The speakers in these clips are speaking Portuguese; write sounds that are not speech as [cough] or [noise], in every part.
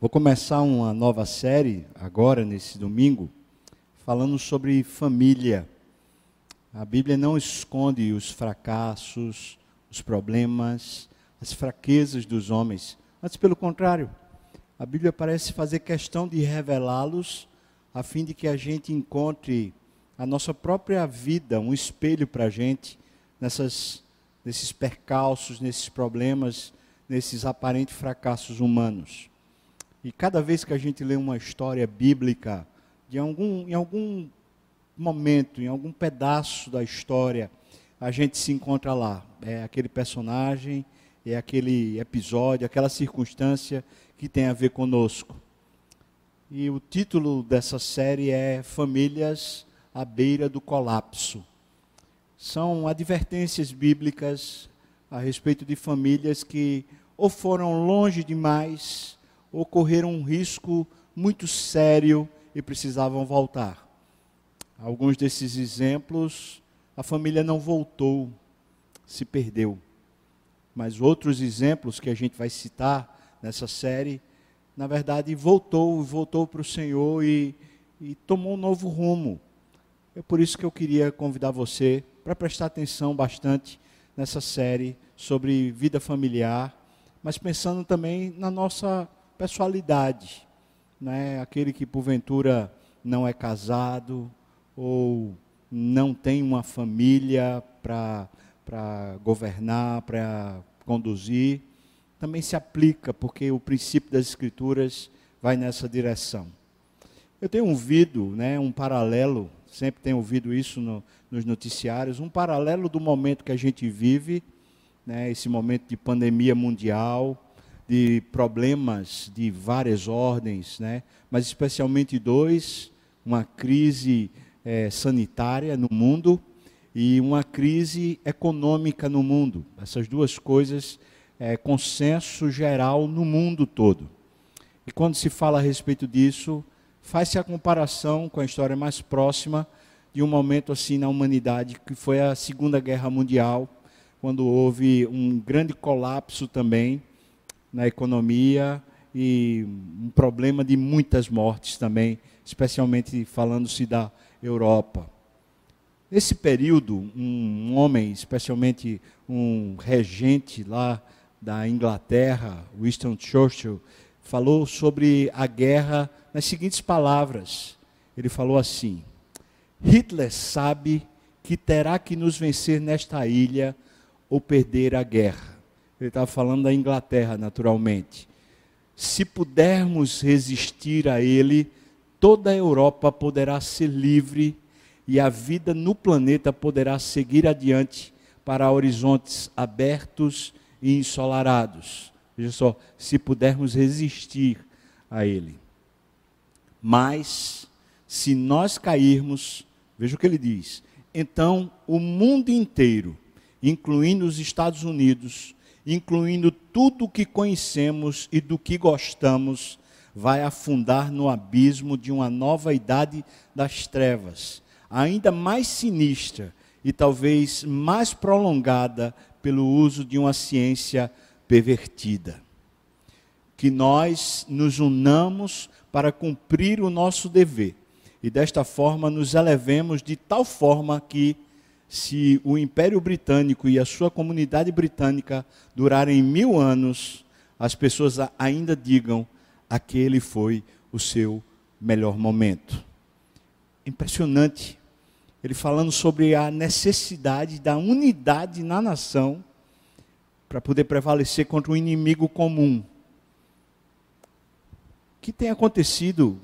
Vou começar uma nova série agora, nesse domingo, falando sobre família. A Bíblia não esconde os fracassos, os problemas, as fraquezas dos homens. Antes, pelo contrário, a Bíblia parece fazer questão de revelá-los, a fim de que a gente encontre a nossa própria vida, um espelho para a gente, nessas, nesses percalços, nesses problemas, nesses aparentes fracassos humanos. E cada vez que a gente lê uma história bíblica, de algum, em algum momento, em algum pedaço da história, a gente se encontra lá. É aquele personagem, é aquele episódio, aquela circunstância que tem a ver conosco. E o título dessa série é Famílias à beira do colapso. São advertências bíblicas a respeito de famílias que ou foram longe demais ou correram um risco muito sério e precisavam voltar. Alguns desses exemplos, a família não voltou, se perdeu. Mas outros exemplos que a gente vai citar nessa série, na verdade, voltou, voltou para o Senhor e, e tomou um novo rumo. É por isso que eu queria convidar você para prestar atenção bastante nessa série sobre vida familiar, mas pensando também na nossa pessoalidade, né? aquele que porventura não é casado ou não tem uma família para governar, para conduzir, também se aplica, porque o princípio das Escrituras vai nessa direção. Eu tenho ouvido né, um paralelo, sempre tenho ouvido isso no, nos noticiários, um paralelo do momento que a gente vive, né, esse momento de pandemia mundial, de problemas de várias ordens, né? mas especialmente dois: uma crise é, sanitária no mundo e uma crise econômica no mundo. Essas duas coisas é consenso geral no mundo todo. E quando se fala a respeito disso, faz-se a comparação com a história mais próxima de um momento assim na humanidade, que foi a Segunda Guerra Mundial, quando houve um grande colapso também na economia e um problema de muitas mortes também, especialmente falando-se da Europa. Nesse período, um homem, especialmente um regente lá da Inglaterra, Winston Churchill, falou sobre a guerra nas seguintes palavras. Ele falou assim: Hitler sabe que terá que nos vencer nesta ilha ou perder a guerra. Ele estava falando da Inglaterra, naturalmente. Se pudermos resistir a ele, toda a Europa poderá ser livre e a vida no planeta poderá seguir adiante para horizontes abertos e ensolarados. Veja só, se pudermos resistir a ele. Mas, se nós cairmos, veja o que ele diz: então o mundo inteiro, incluindo os Estados Unidos, incluindo tudo o que conhecemos e do que gostamos, vai afundar no abismo de uma nova idade das trevas, ainda mais sinistra e talvez mais prolongada pelo uso de uma ciência pervertida. Que nós nos unamos para cumprir o nosso dever e desta forma nos elevemos de tal forma que se o Império Britânico e a sua comunidade britânica durarem mil anos, as pessoas ainda digam aquele foi o seu melhor momento. Impressionante. Ele falando sobre a necessidade da unidade na nação para poder prevalecer contra um inimigo comum. O que tem acontecido,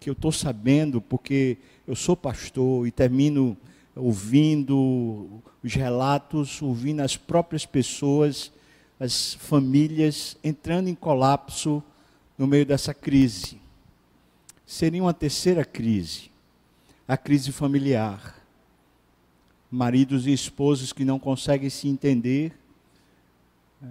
que eu estou sabendo, porque eu sou pastor e termino ouvindo os relatos, ouvindo as próprias pessoas, as famílias entrando em colapso no meio dessa crise. Seria uma terceira crise, a crise familiar. Maridos e esposos que não conseguem se entender. É,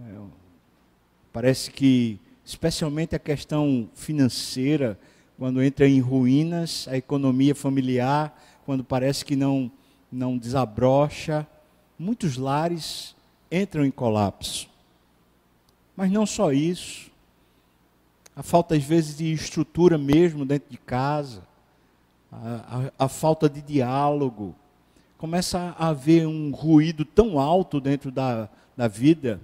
parece que, especialmente a questão financeira, quando entra em ruínas, a economia familiar, quando parece que não não desabrocha, muitos lares entram em colapso. Mas não só isso. a falta às vezes de estrutura mesmo dentro de casa, a, a, a falta de diálogo. Começa a haver um ruído tão alto dentro da, da vida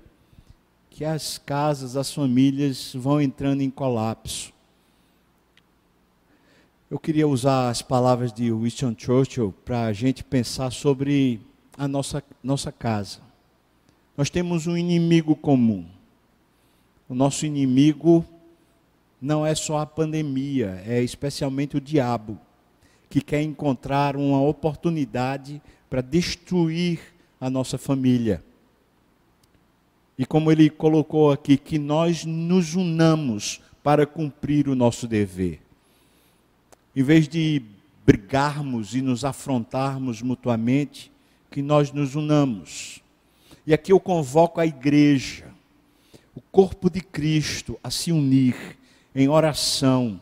que as casas, as famílias vão entrando em colapso. Eu queria usar as palavras de Winston Churchill para a gente pensar sobre a nossa, nossa casa. Nós temos um inimigo comum. O nosso inimigo não é só a pandemia, é especialmente o diabo, que quer encontrar uma oportunidade para destruir a nossa família. E como ele colocou aqui, que nós nos unamos para cumprir o nosso dever. Em vez de brigarmos e nos afrontarmos mutuamente, que nós nos unamos. E aqui eu convoco a igreja, o corpo de Cristo, a se unir em oração,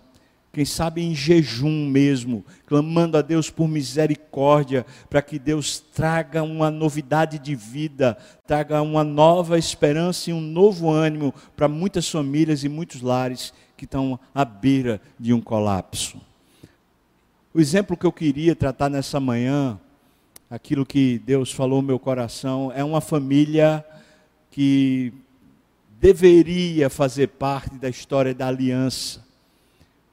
quem sabe em jejum mesmo, clamando a Deus por misericórdia, para que Deus traga uma novidade de vida, traga uma nova esperança e um novo ânimo para muitas famílias e muitos lares que estão à beira de um colapso. O exemplo que eu queria tratar nessa manhã, aquilo que Deus falou no meu coração, é uma família que deveria fazer parte da história da aliança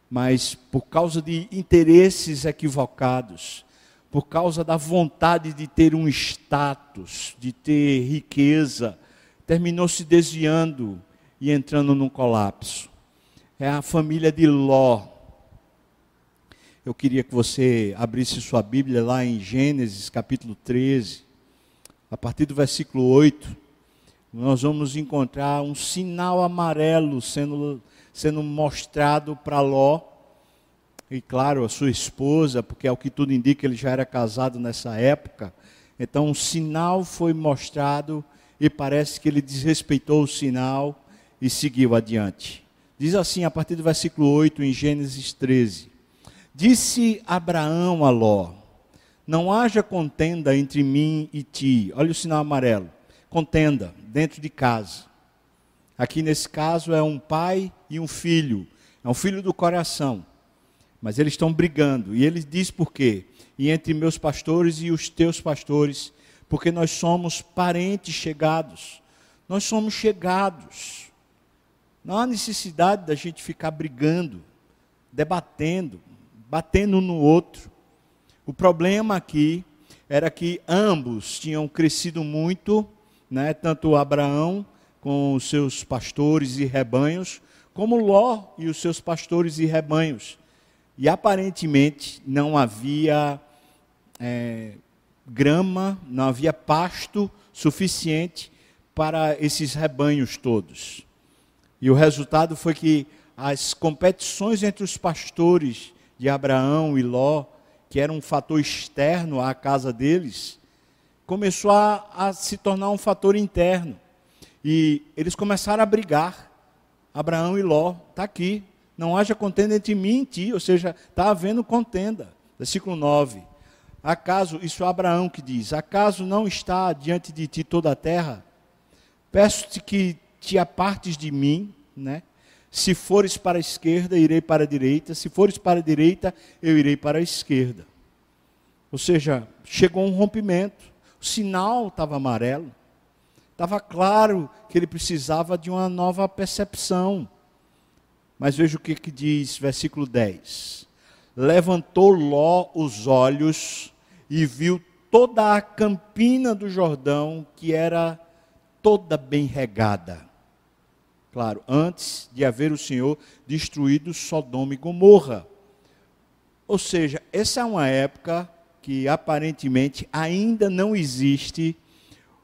mas por causa de interesses equivocados, por causa da vontade de ter um status, de ter riqueza, terminou se desviando e entrando num colapso. É a família de Ló. Eu queria que você abrisse sua Bíblia lá em Gênesis capítulo 13, a partir do versículo 8. Nós vamos encontrar um sinal amarelo sendo sendo mostrado para Ló, e claro, a sua esposa, porque é o que tudo indica, ele já era casado nessa época. Então, um sinal foi mostrado e parece que ele desrespeitou o sinal e seguiu adiante. Diz assim, a partir do versículo 8, em Gênesis 13: Disse Abraão a Ló: Não haja contenda entre mim e ti. Olha o sinal amarelo. Contenda dentro de casa. Aqui nesse caso é um pai e um filho. É um filho do coração. Mas eles estão brigando. E ele diz por quê? E entre meus pastores e os teus pastores, porque nós somos parentes chegados. Nós somos chegados. Não há necessidade da gente ficar brigando, debatendo, batendo no outro. O problema aqui era que ambos tinham crescido muito, né, tanto Abraão com os seus pastores e rebanhos, como Ló e os seus pastores e rebanhos. E aparentemente não havia é, grama, não havia pasto suficiente para esses rebanhos todos. E o resultado foi que as competições entre os pastores de Abraão e Ló, que era um fator externo à casa deles, começou a, a se tornar um fator interno. E eles começaram a brigar. Abraão e Ló, está aqui. Não haja contenda entre mim e ti, ou seja, está havendo contenda. Versículo 9. Acaso, isso é Abraão que diz: Acaso não está diante de ti toda a terra? Peço-te que te apartes de mim, né? Se fores para a esquerda, irei para a direita. Se fores para a direita, eu irei para a esquerda. Ou seja, chegou um rompimento. O sinal estava amarelo. Estava claro que ele precisava de uma nova percepção. Mas veja o que, que diz, versículo 10. Levantou Ló os olhos e viu toda a campina do Jordão, que era toda bem regada. Claro, antes de haver o Senhor destruído Sodoma e Gomorra. Ou seja, essa é uma época que aparentemente ainda não existe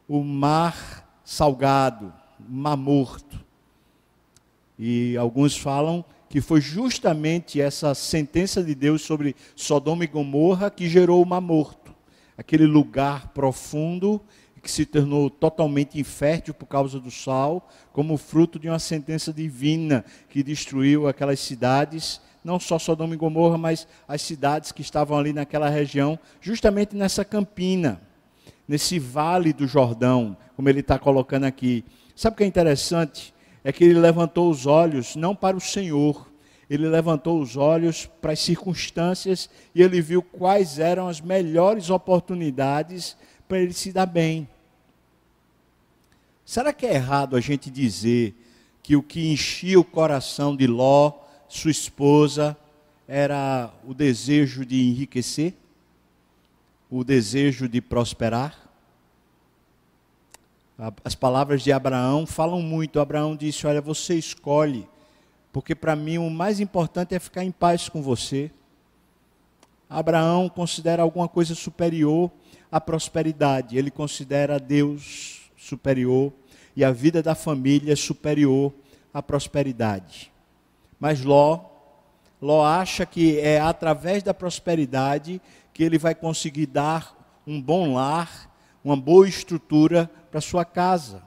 o mar salgado, mar morto. E alguns falam que foi justamente essa sentença de Deus sobre Sodoma e Gomorra que gerou o mar morto. Aquele lugar profundo que se tornou totalmente infértil por causa do sal, como fruto de uma sentença divina que destruiu aquelas cidades, não só Sodoma e Gomorra, mas as cidades que estavam ali naquela região, justamente nessa campina nesse vale do Jordão, como ele está colocando aqui. Sabe o que é interessante? é que ele levantou os olhos não para o Senhor, ele levantou os olhos para as circunstâncias e ele viu quais eram as melhores oportunidades para ele se dar bem. Será que é errado a gente dizer que o que enchia o coração de Ló, sua esposa, era o desejo de enriquecer? O desejo de prosperar? As palavras de Abraão falam muito. Abraão disse: Olha, você escolhe, porque para mim o mais importante é ficar em paz com você. Abraão considera alguma coisa superior à prosperidade, ele considera Deus superior e a vida da família superior à prosperidade. Mas Ló, Ló acha que é através da prosperidade que ele vai conseguir dar um bom lar, uma boa estrutura para sua casa.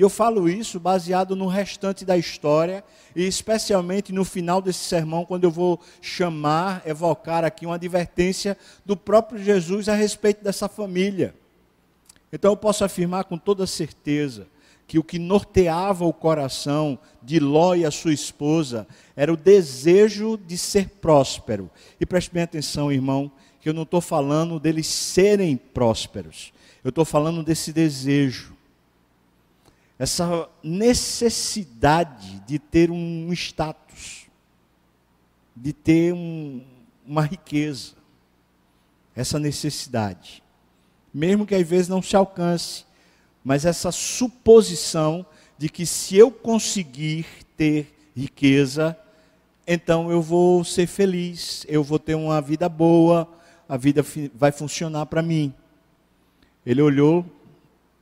E eu falo isso baseado no restante da história e especialmente no final desse sermão, quando eu vou chamar, evocar aqui uma advertência do próprio Jesus a respeito dessa família. Então eu posso afirmar com toda certeza que o que norteava o coração de Ló e a sua esposa era o desejo de ser próspero. E preste bem atenção, irmão, que eu não estou falando deles serem prósperos, eu estou falando desse desejo, essa necessidade de ter um status, de ter um, uma riqueza, essa necessidade mesmo que às vezes não se alcance, mas essa suposição de que se eu conseguir ter riqueza, então eu vou ser feliz, eu vou ter uma vida boa, a vida vai funcionar para mim. Ele olhou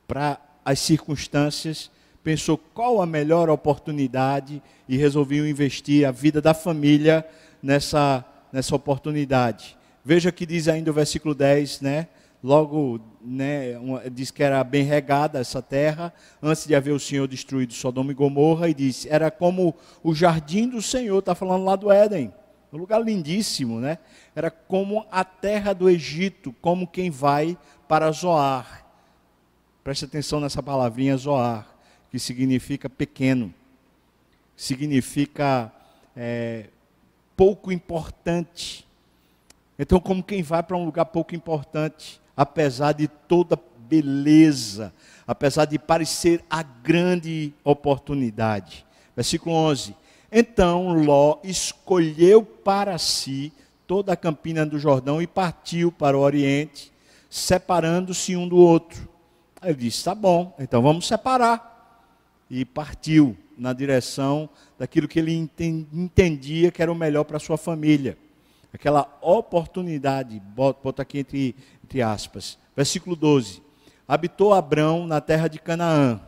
para as circunstâncias, pensou qual a melhor oportunidade e resolveu investir a vida da família nessa, nessa oportunidade. Veja que diz ainda o versículo 10, né? logo né, diz que era bem regada essa terra, antes de haver o Senhor destruído Sodoma e Gomorra, e disse, era como o jardim do Senhor, está falando lá do Éden, um lugar lindíssimo, né? Era como a terra do Egito, como quem vai para Zoar. Preste atenção nessa palavrinha Zoar, que significa pequeno, significa é, pouco importante. Então, como quem vai para um lugar pouco importante, apesar de toda beleza, apesar de parecer a grande oportunidade. Versículo 11. Então Ló escolheu para si toda a campina do Jordão e partiu para o oriente, separando-se um do outro. Ele disse: Tá bom, então vamos separar. E partiu na direção daquilo que ele entendia que era o melhor para sua família. Aquela oportunidade, bota aqui entre entre aspas. Versículo 12. Habitou Abrão na terra de Canaã.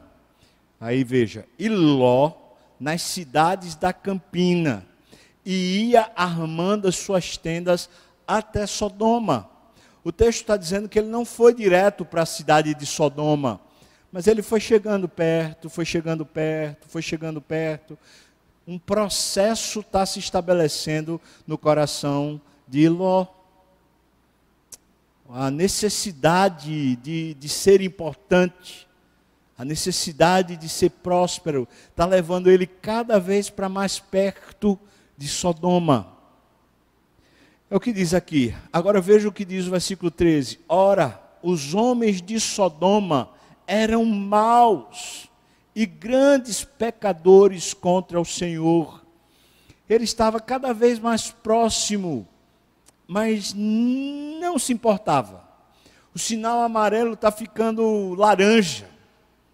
Aí veja, e Ló nas cidades da campina, e ia armando as suas tendas até Sodoma. O texto está dizendo que ele não foi direto para a cidade de Sodoma, mas ele foi chegando perto, foi chegando perto, foi chegando perto. Um processo está se estabelecendo no coração de Ló a necessidade de, de ser importante, a necessidade de ser próspero, está levando ele cada vez para mais perto de Sodoma. É o que diz aqui. Agora veja o que diz o versículo 13. Ora, os homens de Sodoma eram maus e grandes pecadores contra o Senhor. Ele estava cada vez mais próximo mas não se importava. O sinal amarelo está ficando laranja,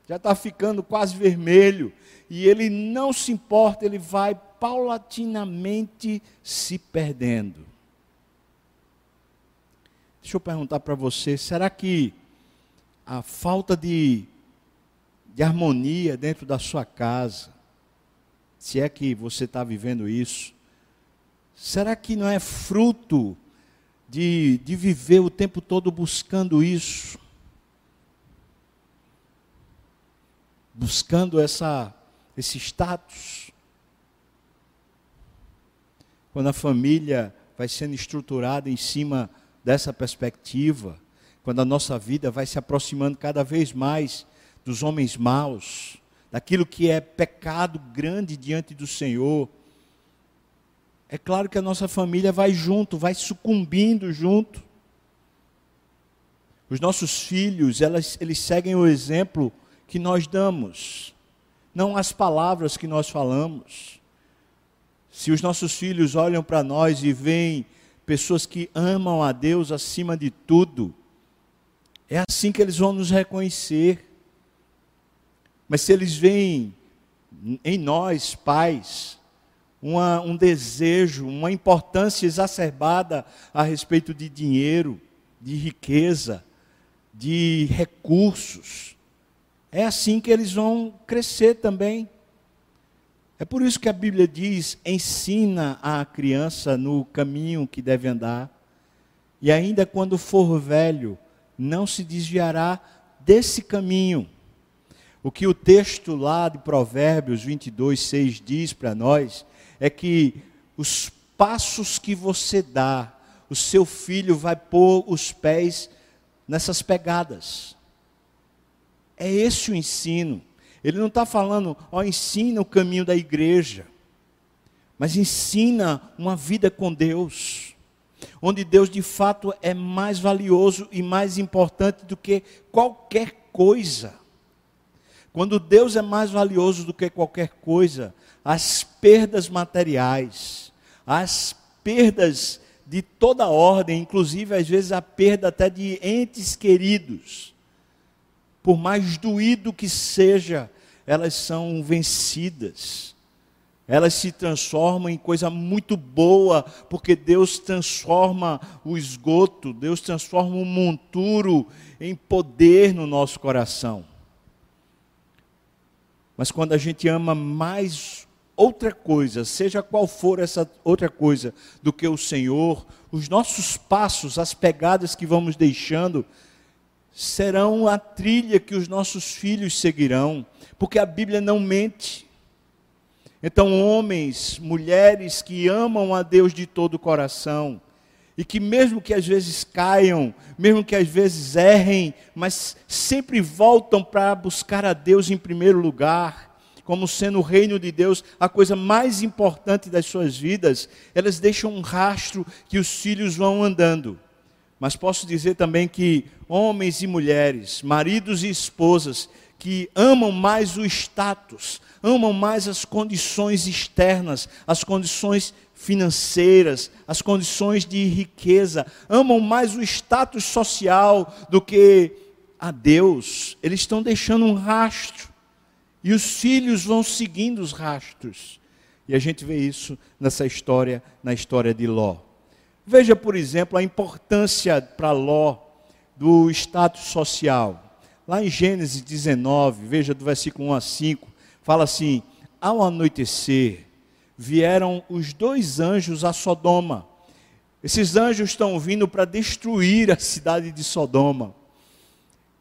já está ficando quase vermelho, e ele não se importa, ele vai paulatinamente se perdendo. Deixa eu perguntar para você: será que a falta de, de harmonia dentro da sua casa, se é que você está vivendo isso, será que não é fruto de, de viver o tempo todo buscando isso, buscando essa, esse status. Quando a família vai sendo estruturada em cima dessa perspectiva, quando a nossa vida vai se aproximando cada vez mais dos homens maus, daquilo que é pecado grande diante do Senhor, é claro que a nossa família vai junto, vai sucumbindo junto. Os nossos filhos, elas, eles seguem o exemplo que nós damos, não as palavras que nós falamos. Se os nossos filhos olham para nós e veem pessoas que amam a Deus acima de tudo, é assim que eles vão nos reconhecer. Mas se eles veem em nós, pais, uma, um desejo, uma importância exacerbada a respeito de dinheiro, de riqueza, de recursos, é assim que eles vão crescer também. É por isso que a Bíblia diz: ensina a criança no caminho que deve andar, e ainda quando for velho, não se desviará desse caminho. O que o texto lá de Provérbios 22, 6 diz para nós é que os passos que você dá, o seu filho vai pôr os pés nessas pegadas. É esse o ensino. Ele não está falando, ó, ensina o caminho da igreja, mas ensina uma vida com Deus, onde Deus de fato é mais valioso e mais importante do que qualquer coisa. Quando Deus é mais valioso do que qualquer coisa, as perdas materiais, as perdas de toda ordem, inclusive às vezes a perda até de entes queridos, por mais doído que seja, elas são vencidas. Elas se transformam em coisa muito boa, porque Deus transforma o esgoto, Deus transforma o monturo em poder no nosso coração. Mas quando a gente ama mais outra coisa, seja qual for essa outra coisa, do que o Senhor, os nossos passos, as pegadas que vamos deixando, serão a trilha que os nossos filhos seguirão, porque a Bíblia não mente. Então, homens, mulheres que amam a Deus de todo o coração, e que mesmo que às vezes caiam, mesmo que às vezes errem, mas sempre voltam para buscar a Deus em primeiro lugar, como sendo o reino de Deus a coisa mais importante das suas vidas, elas deixam um rastro que os filhos vão andando. Mas posso dizer também que homens e mulheres, maridos e esposas, que amam mais o status, amam mais as condições externas, as condições financeiras, as condições de riqueza, amam mais o status social do que a Deus, eles estão deixando um rastro. E os filhos vão seguindo os rastros. E a gente vê isso nessa história, na história de Ló. Veja, por exemplo, a importância para Ló do status social. Lá em Gênesis 19, veja do versículo 1 a 5, fala assim: Ao anoitecer, vieram os dois anjos a Sodoma. Esses anjos estão vindo para destruir a cidade de Sodoma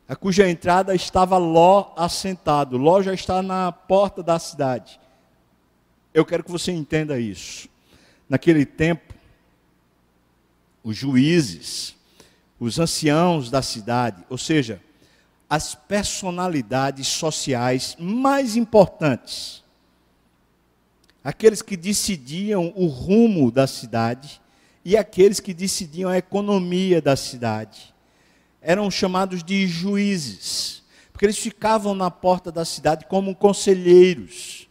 a cuja entrada estava Ló assentado. Ló já está na porta da cidade. Eu quero que você entenda isso. Naquele tempo, os juízes, os anciãos da cidade, ou seja, as personalidades sociais mais importantes, aqueles que decidiam o rumo da cidade e aqueles que decidiam a economia da cidade eram chamados de juízes, porque eles ficavam na porta da cidade como conselheiros.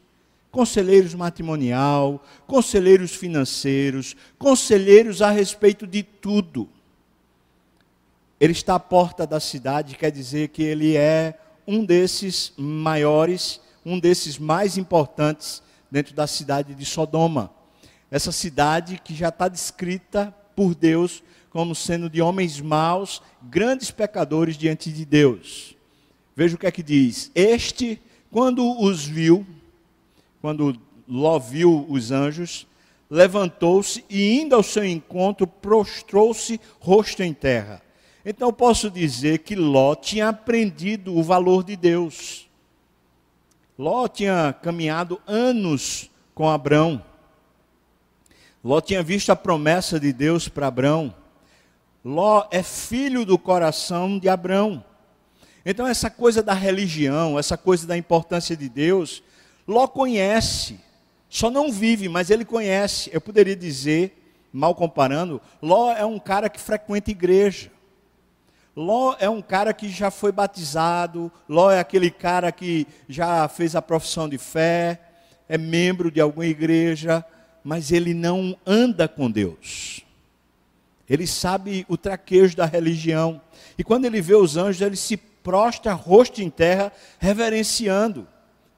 Conselheiros matrimonial, conselheiros financeiros, conselheiros a respeito de tudo. Ele está à porta da cidade, quer dizer que ele é um desses maiores, um desses mais importantes dentro da cidade de Sodoma. Essa cidade que já está descrita por Deus como sendo de homens maus, grandes pecadores diante de Deus. Veja o que é que diz. Este, quando os viu, quando Ló viu os anjos, levantou-se e, indo ao seu encontro, prostrou-se rosto em terra. Então, posso dizer que Ló tinha aprendido o valor de Deus. Ló tinha caminhado anos com Abrão. Ló tinha visto a promessa de Deus para Abrão. Ló é filho do coração de Abrão. Então, essa coisa da religião, essa coisa da importância de Deus, Ló conhece, só não vive, mas ele conhece. Eu poderia dizer, mal comparando, Ló é um cara que frequenta igreja. Ló é um cara que já foi batizado, Ló é aquele cara que já fez a profissão de fé, é membro de alguma igreja, mas ele não anda com Deus. Ele sabe o traquejo da religião. E quando ele vê os anjos, ele se prostra rosto em terra, reverenciando.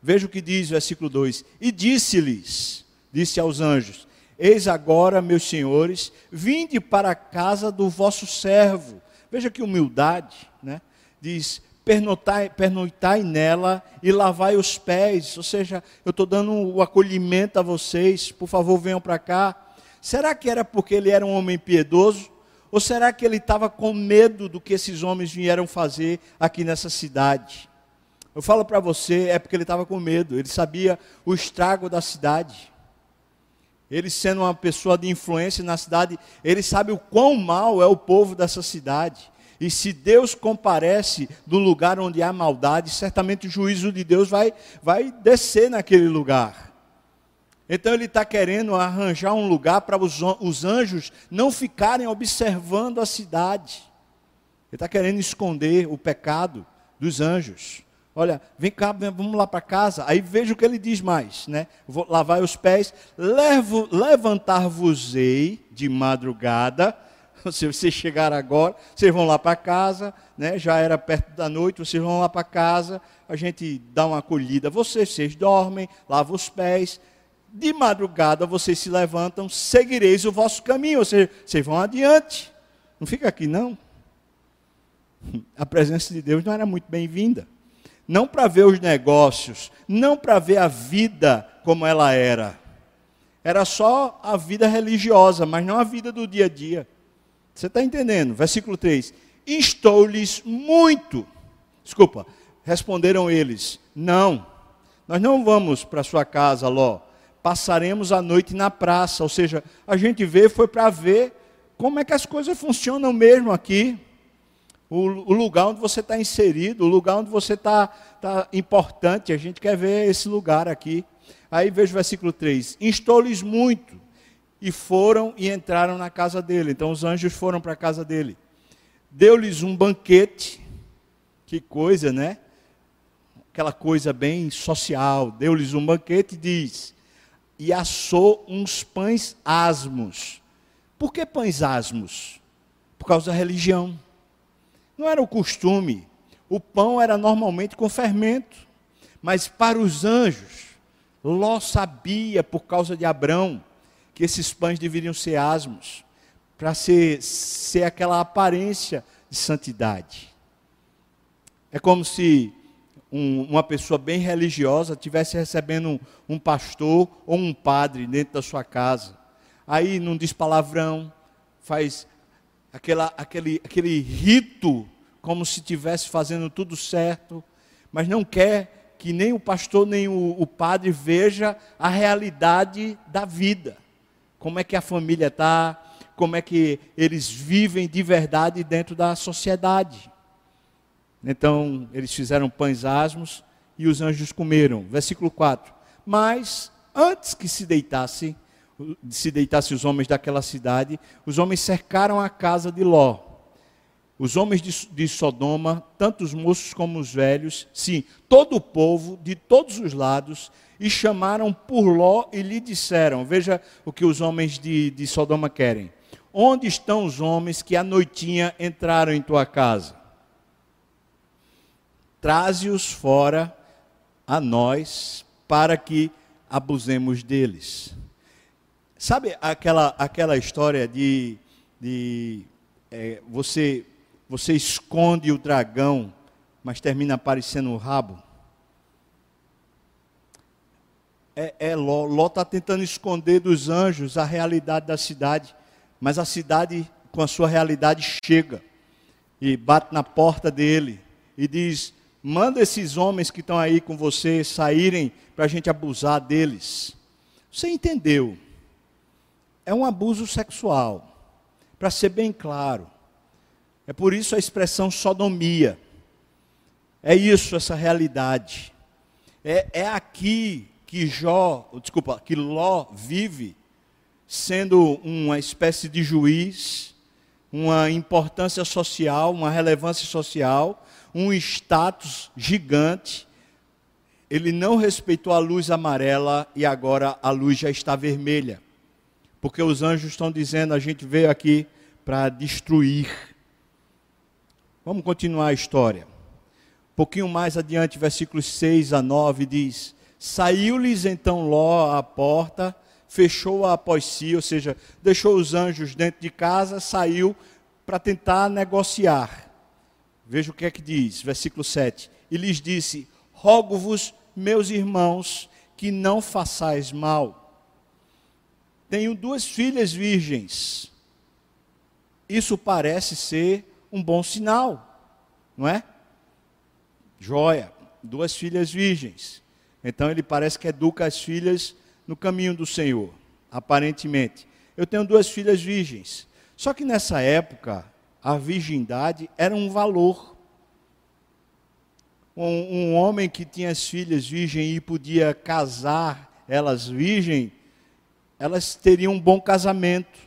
Veja o que diz o versículo 2: E disse-lhes, disse aos anjos: Eis agora, meus senhores, vinde para a casa do vosso servo. Veja que humildade, né? Diz: pernoitai, pernoitai nela e lavai os pés. Ou seja, eu estou dando o acolhimento a vocês, por favor, venham para cá. Será que era porque ele era um homem piedoso? Ou será que ele estava com medo do que esses homens vieram fazer aqui nessa cidade? Eu falo para você, é porque ele estava com medo, ele sabia o estrago da cidade. Ele sendo uma pessoa de influência na cidade, ele sabe o quão mal é o povo dessa cidade. E se Deus comparece do lugar onde há maldade, certamente o juízo de Deus vai, vai descer naquele lugar. Então ele está querendo arranjar um lugar para os, os anjos não ficarem observando a cidade. Ele está querendo esconder o pecado dos anjos. Olha, vem cá, vamos lá para casa. Aí veja o que ele diz mais, né? Vou lavar os pés, levantar-vos-ei de madrugada. [laughs] Se vocês chegaram agora, vocês vão lá para casa, né? Já era perto da noite, vocês vão lá para casa, a gente dá uma acolhida. Vocês, vocês dormem, lavam os pés, de madrugada vocês se levantam, seguireis o vosso caminho, ou seja, vocês vão adiante. Não fica aqui, não. [laughs] A presença de Deus não era muito bem-vinda. Não para ver os negócios, não para ver a vida como ela era. Era só a vida religiosa, mas não a vida do dia a dia. Você está entendendo? Versículo 3: Instou-lhes muito. Desculpa, responderam eles: Não, nós não vamos para sua casa, Ló passaremos a noite na praça. Ou seja, a gente veio foi para ver como é que as coisas funcionam mesmo aqui. O, lugar onde você está inserido, o lugar onde você está tá importante. A gente quer ver esse lugar aqui. Aí veja o versículo 3: Instou-lhes muito, e foram e entraram na casa dele. Então os anjos foram para a casa dele. Deu-lhes um banquete, que coisa, né? Aquela coisa bem social. Deu-lhes um banquete e diz: e assou uns pães asmos. Por que pães asmos? Por causa da religião. Não era o costume. O pão era normalmente com fermento. Mas para os anjos, Ló sabia, por causa de Abrão, que esses pães deveriam ser asmos, para ser, ser aquela aparência de santidade. É como se um, uma pessoa bem religiosa estivesse recebendo um, um pastor ou um padre dentro da sua casa. Aí não diz palavrão, faz aquela, aquele, aquele rito como se estivesse fazendo tudo certo, mas não quer que nem o pastor nem o, o padre veja a realidade da vida. Como é que a família está, como é que eles vivem de verdade dentro da sociedade. Então eles fizeram pães asmos e os anjos comeram. Versículo 4. Mas antes que se deitassem, se deitassem os homens daquela cidade, os homens cercaram a casa de Ló. Os homens de, de Sodoma, tanto os moços como os velhos, sim, todo o povo, de todos os lados, e chamaram por Ló e lhe disseram: Veja o que os homens de, de Sodoma querem. Onde estão os homens que à noitinha entraram em tua casa? traze-os fora a nós para que abusemos deles. Sabe aquela, aquela história de, de é, você, você esconde o dragão, mas termina aparecendo o rabo? É, é Ló. Ló está tentando esconder dos anjos a realidade da cidade, mas a cidade, com a sua realidade, chega e bate na porta dele e diz: manda esses homens que estão aí com você saírem para a gente abusar deles. Você entendeu? É um abuso sexual. Para ser bem claro. É por isso a expressão sodomia. É isso, essa realidade. É, é aqui que Jó, desculpa, que Ló vive, sendo uma espécie de juiz, uma importância social, uma relevância social, um status gigante. Ele não respeitou a luz amarela e agora a luz já está vermelha. Porque os anjos estão dizendo: a gente veio aqui para destruir. Vamos continuar a história. Um pouquinho mais adiante, versículos 6 a 9 diz: Saiu-lhes então Ló à porta fechou-a após si, ou seja, deixou os anjos dentro de casa, saiu para tentar negociar. Veja o que é que diz, versículo 7. E lhes disse: Rogo-vos, meus irmãos, que não façais mal. Tenho duas filhas virgens. Isso parece ser um bom sinal, não é? Joia, duas filhas virgens. Então ele parece que educa as filhas no caminho do Senhor, aparentemente. Eu tenho duas filhas virgens. Só que nessa época, a virgindade era um valor. Um, um homem que tinha as filhas virgens e podia casar elas virgem, elas teriam um bom casamento.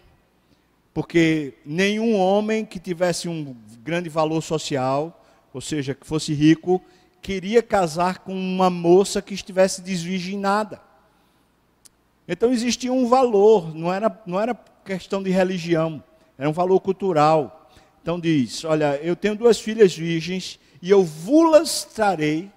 Porque nenhum homem que tivesse um grande valor social, ou seja, que fosse rico, queria casar com uma moça que estivesse desvirginada. Então existia um valor, não era, não era questão de religião, era um valor cultural. Então diz: Olha, eu tenho duas filhas virgens e eu vos trarei,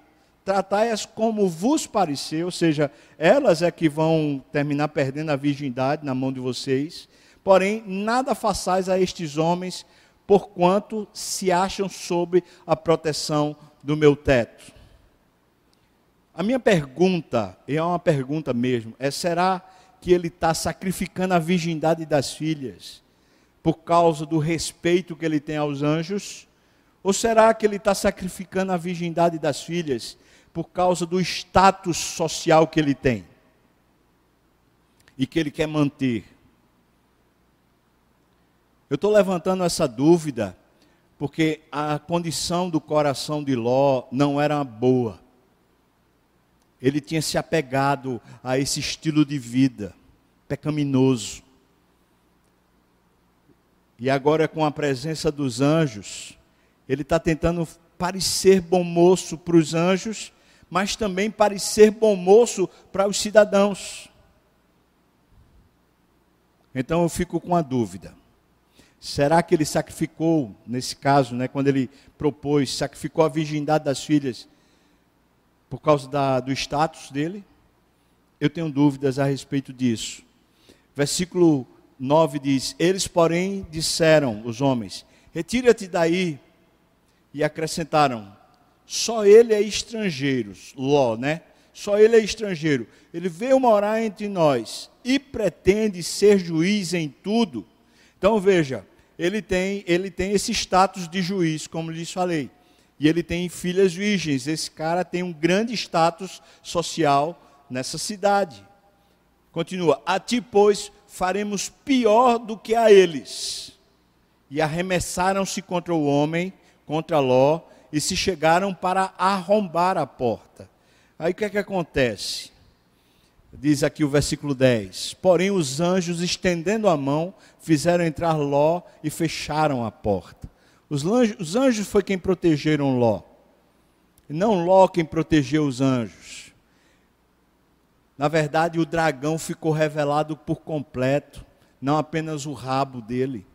tratai-as como vos parecer, ou seja, elas é que vão terminar perdendo a virgindade na mão de vocês. Porém, nada façais a estes homens, porquanto se acham sob a proteção do meu teto. A minha pergunta, e é uma pergunta mesmo, é: será que ele está sacrificando a virgindade das filhas por causa do respeito que ele tem aos anjos? Ou será que ele está sacrificando a virgindade das filhas por causa do status social que ele tem e que ele quer manter? Eu estou levantando essa dúvida porque a condição do coração de Ló não era boa ele tinha se apegado a esse estilo de vida pecaminoso. E agora, com a presença dos anjos, ele está tentando parecer bom moço para os anjos, mas também parecer bom moço para os cidadãos. Então eu fico com a dúvida. Será que ele sacrificou, nesse caso, né, quando ele propôs, sacrificou a virgindade das filhas, por causa da, do status dele? Eu tenho dúvidas a respeito disso. Versículo 9 diz: Eles, porém, disseram, os homens: Retira-te daí. E acrescentaram: Só ele é estrangeiro, Ló, né? Só ele é estrangeiro. Ele veio morar entre nós e pretende ser juiz em tudo. Então veja, ele tem, ele tem esse status de juiz, como lhes falei e ele tem filhas virgens. Esse cara tem um grande status social nessa cidade. Continua: A ti, pois, faremos pior do que a eles. E arremessaram-se contra o homem, contra Ló, e se chegaram para arrombar a porta. Aí o que é que acontece? Diz aqui o versículo 10: Porém, os anjos, estendendo a mão, fizeram entrar Ló e fecharam a porta. Os anjos, os anjos foi quem protegeram Ló. Não Ló quem protegeu os anjos. Na verdade, o dragão ficou revelado por completo, não apenas o rabo dele.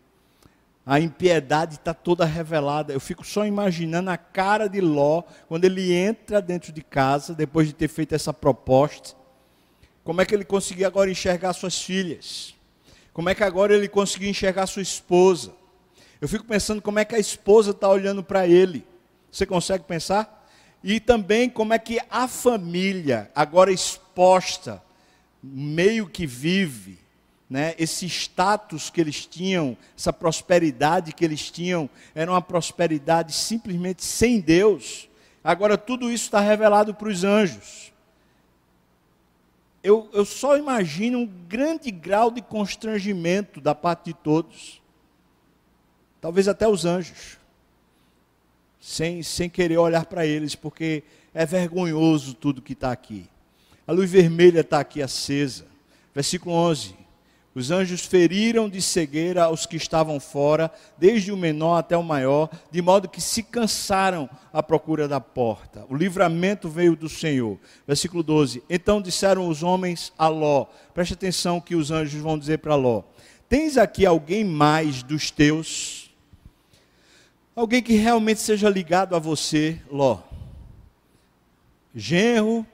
A impiedade está toda revelada. Eu fico só imaginando a cara de Ló quando ele entra dentro de casa, depois de ter feito essa proposta. Como é que ele conseguia agora enxergar suas filhas? Como é que agora ele conseguia enxergar sua esposa? Eu fico pensando como é que a esposa está olhando para ele. Você consegue pensar? E também como é que a família, agora exposta, meio que vive, né, esse status que eles tinham, essa prosperidade que eles tinham, era uma prosperidade simplesmente sem Deus. Agora tudo isso está revelado para os anjos. Eu, eu só imagino um grande grau de constrangimento da parte de todos talvez até os anjos. sem, sem querer olhar para eles, porque é vergonhoso tudo que está aqui. A luz vermelha está aqui acesa. Versículo 11. Os anjos feriram de cegueira aos que estavam fora, desde o menor até o maior, de modo que se cansaram à procura da porta. O livramento veio do Senhor. Versículo 12. Então disseram os homens a Ló: preste atenção que os anjos vão dizer para Ló: Tens aqui alguém mais dos teus? Alguém que realmente seja ligado a você, Ló? Genro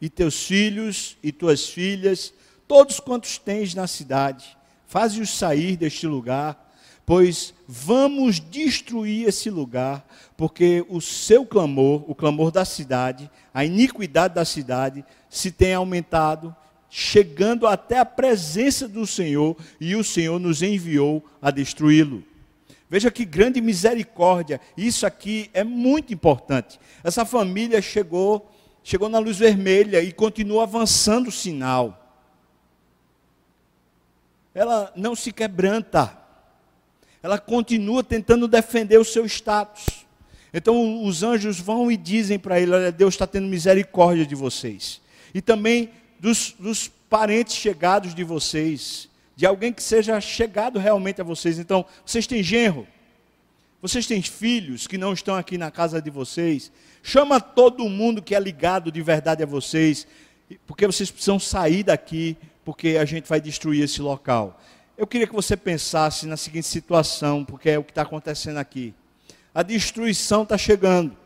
e teus filhos e tuas filhas todos quantos tens na cidade, faze-os sair deste lugar, pois vamos destruir esse lugar, porque o seu clamor, o clamor da cidade, a iniquidade da cidade, se tem aumentado, chegando até a presença do Senhor, e o Senhor nos enviou a destruí-lo. Veja que grande misericórdia, isso aqui é muito importante. Essa família chegou, chegou na luz vermelha e continua avançando o sinal ela não se quebranta. Ela continua tentando defender o seu status. Então os anjos vão e dizem para ele: Olha, Deus está tendo misericórdia de vocês. E também dos, dos parentes chegados de vocês, de alguém que seja chegado realmente a vocês. Então, vocês têm genro, vocês têm filhos que não estão aqui na casa de vocês. Chama todo mundo que é ligado de verdade a vocês, porque vocês precisam sair daqui porque a gente vai destruir esse local. Eu queria que você pensasse na seguinte situação, porque é o que está acontecendo aqui. A destruição está chegando.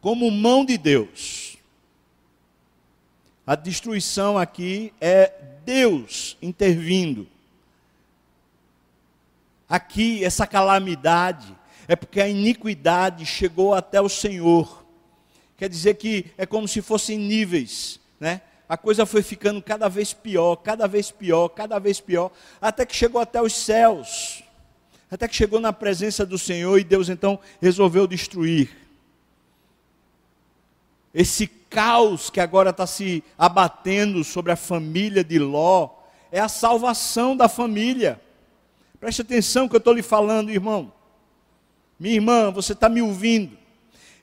Como mão de Deus. A destruição aqui é Deus intervindo. Aqui, essa calamidade, é porque a iniquidade chegou até o Senhor. Quer dizer que é como se fossem níveis, né? A coisa foi ficando cada vez pior, cada vez pior, cada vez pior, até que chegou até os céus, até que chegou na presença do Senhor e Deus então resolveu destruir. Esse caos que agora está se abatendo sobre a família de Ló é a salvação da família. Preste atenção que eu estou lhe falando, irmão. Minha irmã, você está me ouvindo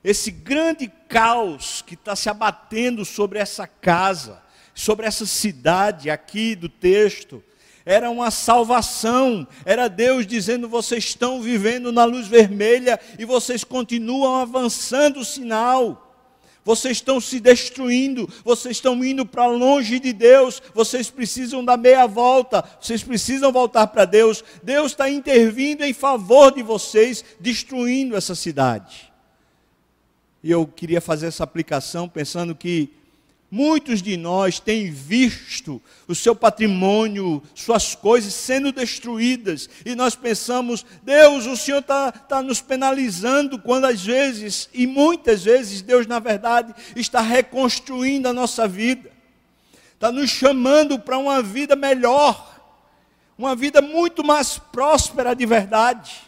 esse grande caos que está se abatendo sobre essa casa, sobre essa cidade aqui do texto, era uma salvação, era Deus dizendo: vocês estão vivendo na luz vermelha e vocês continuam avançando o sinal. Vocês estão se destruindo, vocês estão indo para longe de Deus, vocês precisam dar meia volta, vocês precisam voltar para Deus. Deus está intervindo em favor de vocês, destruindo essa cidade. E eu queria fazer essa aplicação pensando que muitos de nós têm visto o seu patrimônio, suas coisas sendo destruídas, e nós pensamos, Deus, o Senhor está tá nos penalizando, quando às vezes, e muitas vezes, Deus, na verdade, está reconstruindo a nossa vida, está nos chamando para uma vida melhor, uma vida muito mais próspera de verdade.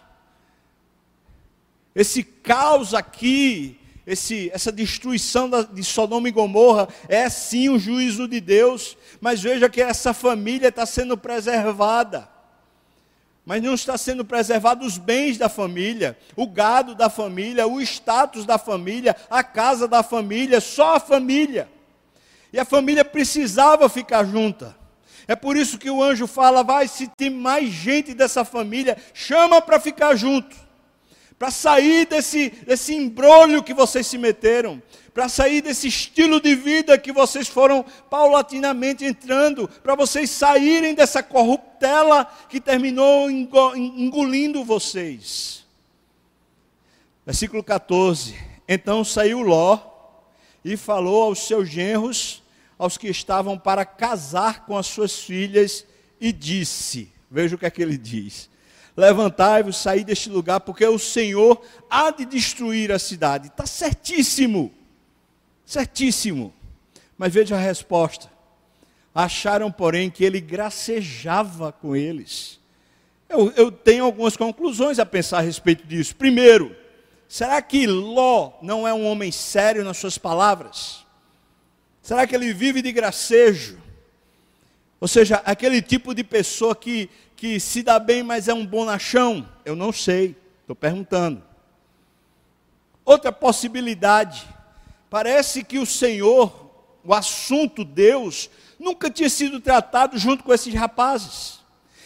Esse caos aqui, esse, essa destruição da, de Sodoma e Gomorra é sim um juízo de Deus, mas veja que essa família está sendo preservada. Mas não está sendo preservado os bens da família, o gado da família, o status da família, a casa da família, só a família. E a família precisava ficar junta. É por isso que o anjo fala: vai, se tem mais gente dessa família, chama para ficar junto para sair desse, desse embrulho que vocês se meteram, para sair desse estilo de vida que vocês foram paulatinamente entrando, para vocês saírem dessa corruptela que terminou engolindo vocês. Versículo 14: Então saiu Ló e falou aos seus genros, aos que estavam para casar com as suas filhas, e disse: Veja o que é que ele diz levantai-vos, saí deste lugar, porque o Senhor há de destruir a cidade. Está certíssimo, certíssimo. Mas veja a resposta. Acharam, porém, que ele gracejava com eles. Eu, eu tenho algumas conclusões a pensar a respeito disso. Primeiro, será que Ló não é um homem sério nas suas palavras? Será que ele vive de gracejo? Ou seja, aquele tipo de pessoa que, que se dá bem, mas é um bonachão? Eu não sei, estou perguntando. outra possibilidade. Parece que o Senhor, o assunto Deus, nunca tinha sido tratado junto com esses rapazes.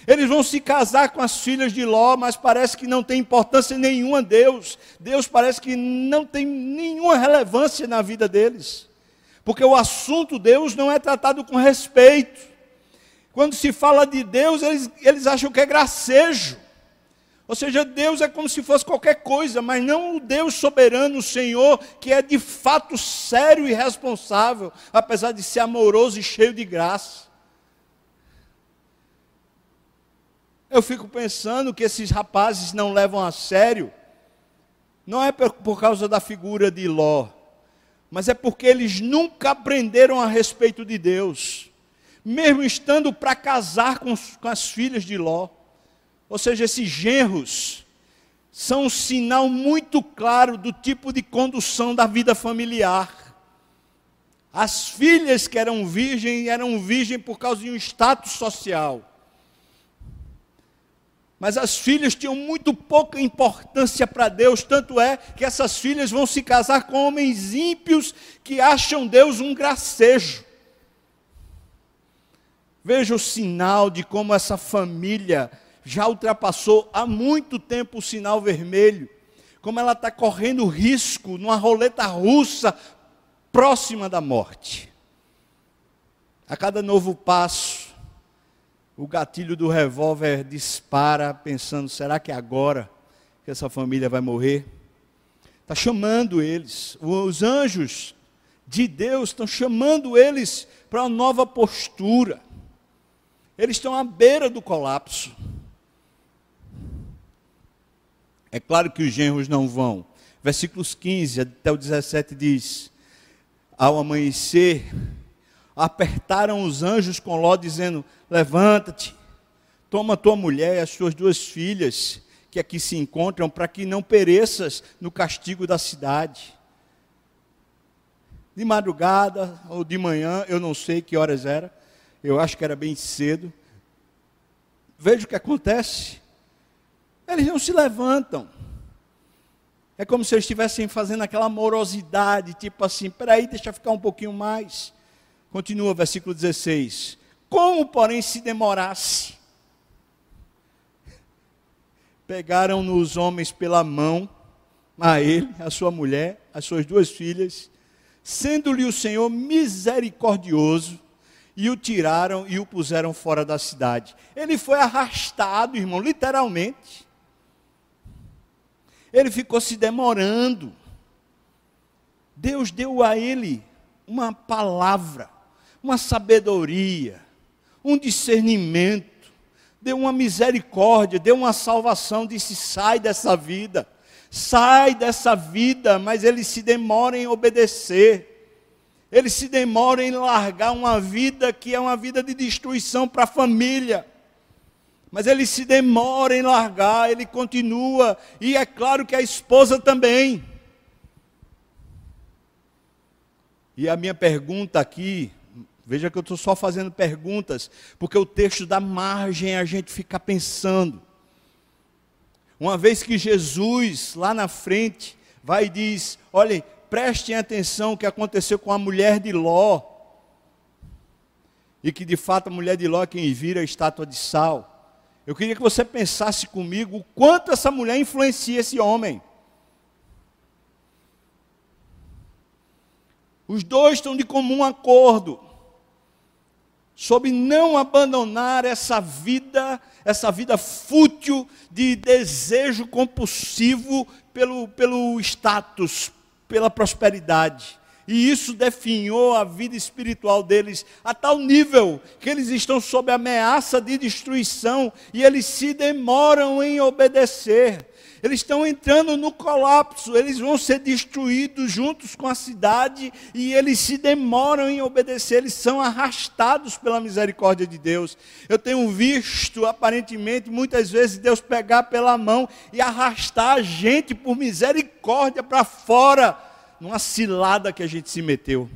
Eles vão se casar com as filhas de Ló, mas parece que não tem importância nenhuma a Deus. Deus parece que não tem nenhuma relevância na vida deles. Porque o assunto Deus não é tratado com respeito. Quando se fala de Deus, eles, eles acham que é gracejo. Ou seja, Deus é como se fosse qualquer coisa, mas não o Deus soberano, o Senhor, que é de fato sério e responsável, apesar de ser amoroso e cheio de graça. Eu fico pensando que esses rapazes não levam a sério, não é por causa da figura de Ló, mas é porque eles nunca aprenderam a respeito de Deus, mesmo estando para casar com, com as filhas de Ló. Ou seja, esses genros são um sinal muito claro do tipo de condução da vida familiar. As filhas que eram virgens eram virgens por causa de um status social. Mas as filhas tinham muito pouca importância para Deus, tanto é que essas filhas vão se casar com homens ímpios que acham Deus um gracejo. Veja o sinal de como essa família já ultrapassou há muito tempo o sinal vermelho, como ela está correndo risco numa roleta russa próxima da morte. A cada novo passo, o gatilho do revólver dispara, pensando: será que é agora que essa família vai morrer? Está chamando eles, os anjos de Deus estão chamando eles para uma nova postura. Eles estão à beira do colapso. É claro que os genros não vão. Versículos 15 até o 17 diz: Ao amanhecer, apertaram os anjos com Ló, dizendo: Levanta-te, toma tua mulher e as suas duas filhas, que aqui se encontram, para que não pereças no castigo da cidade. De madrugada ou de manhã, eu não sei que horas era, eu acho que era bem cedo. Veja o que acontece. Eles não se levantam. É como se eles estivessem fazendo aquela morosidade, tipo assim, peraí, deixa ficar um pouquinho mais. Continua, versículo 16. Como, porém, se demorasse? Pegaram-no os homens pela mão, a ele, a sua mulher, as suas duas filhas, sendo-lhe o Senhor misericordioso, e o tiraram e o puseram fora da cidade. Ele foi arrastado, irmão, literalmente. Ele ficou se demorando. Deus deu a ele uma palavra, uma sabedoria, um discernimento, deu uma misericórdia, deu uma salvação, disse: sai dessa vida, sai dessa vida, mas ele se demora em obedecer. Ele se demora em largar uma vida que é uma vida de destruição para a família. Mas ele se demora em largar, ele continua, e é claro que a esposa também. E a minha pergunta aqui, veja que eu estou só fazendo perguntas, porque o texto dá margem a gente ficar pensando. Uma vez que Jesus, lá na frente, vai e diz: olhem, prestem atenção o que aconteceu com a mulher de Ló. E que de fato a mulher de Ló é quem vira a estátua de sal. Eu queria que você pensasse comigo o quanto essa mulher influencia esse homem. Os dois estão de comum acordo sobre não abandonar essa vida, essa vida fútil de desejo compulsivo pelo, pelo status, pela prosperidade. E isso definhou a vida espiritual deles a tal nível que eles estão sob ameaça de destruição e eles se demoram em obedecer. Eles estão entrando no colapso, eles vão ser destruídos juntos com a cidade e eles se demoram em obedecer, eles são arrastados pela misericórdia de Deus. Eu tenho visto, aparentemente, muitas vezes Deus pegar pela mão e arrastar a gente por misericórdia para fora numa cilada que a gente se meteu.